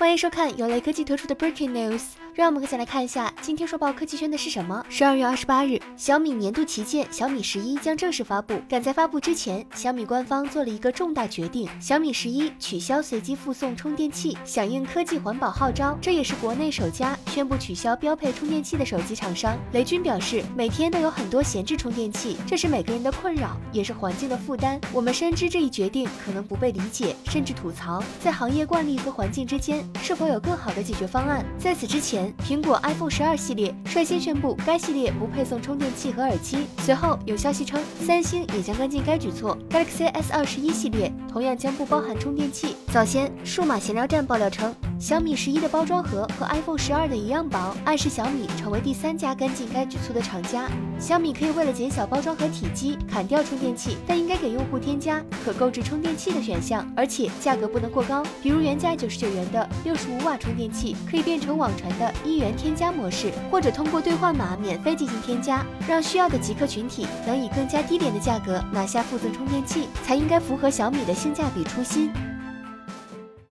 欢迎收看由雷科技推出的 Breaking News，让我们一起来看一下今天说爆科技圈的是什么。十二月二十八日，小米年度旗舰小米十一将正式发布。赶在发布之前，小米官方做了一个重大决定：小米十一取消随机附送充电器，响应科技环保号召。这也是国内首家宣布取消标配充电器的手机厂商。雷军表示，每天都有很多闲置充电器，这是每个人的困扰，也是环境的负担。我们深知这一决定可能不被理解，甚至吐槽，在行业惯例和环境之间。是否有更好的解决方案？在此之前，苹果 iPhone 十二系列率先宣布该系列不配送充电器和耳机。随后有消息称，三星也将跟进该举措，Galaxy S 二十一系列同样将不包含充电器。早先，数码闲聊站爆料称。小米十一的包装盒和 iPhone 十二的一样薄，暗示小米成为第三家跟进该举措的厂家。小米可以为了减小包装盒体积砍掉充电器，但应该给用户添加可购置充电器的选项，而且价格不能过高。比如原价九十九元的六十五瓦充电器，可以变成网传的一元添加模式，或者通过兑换码免费进行添加，让需要的极客群体能以更加低廉的价格拿下附赠充电器，才应该符合小米的性价比初心。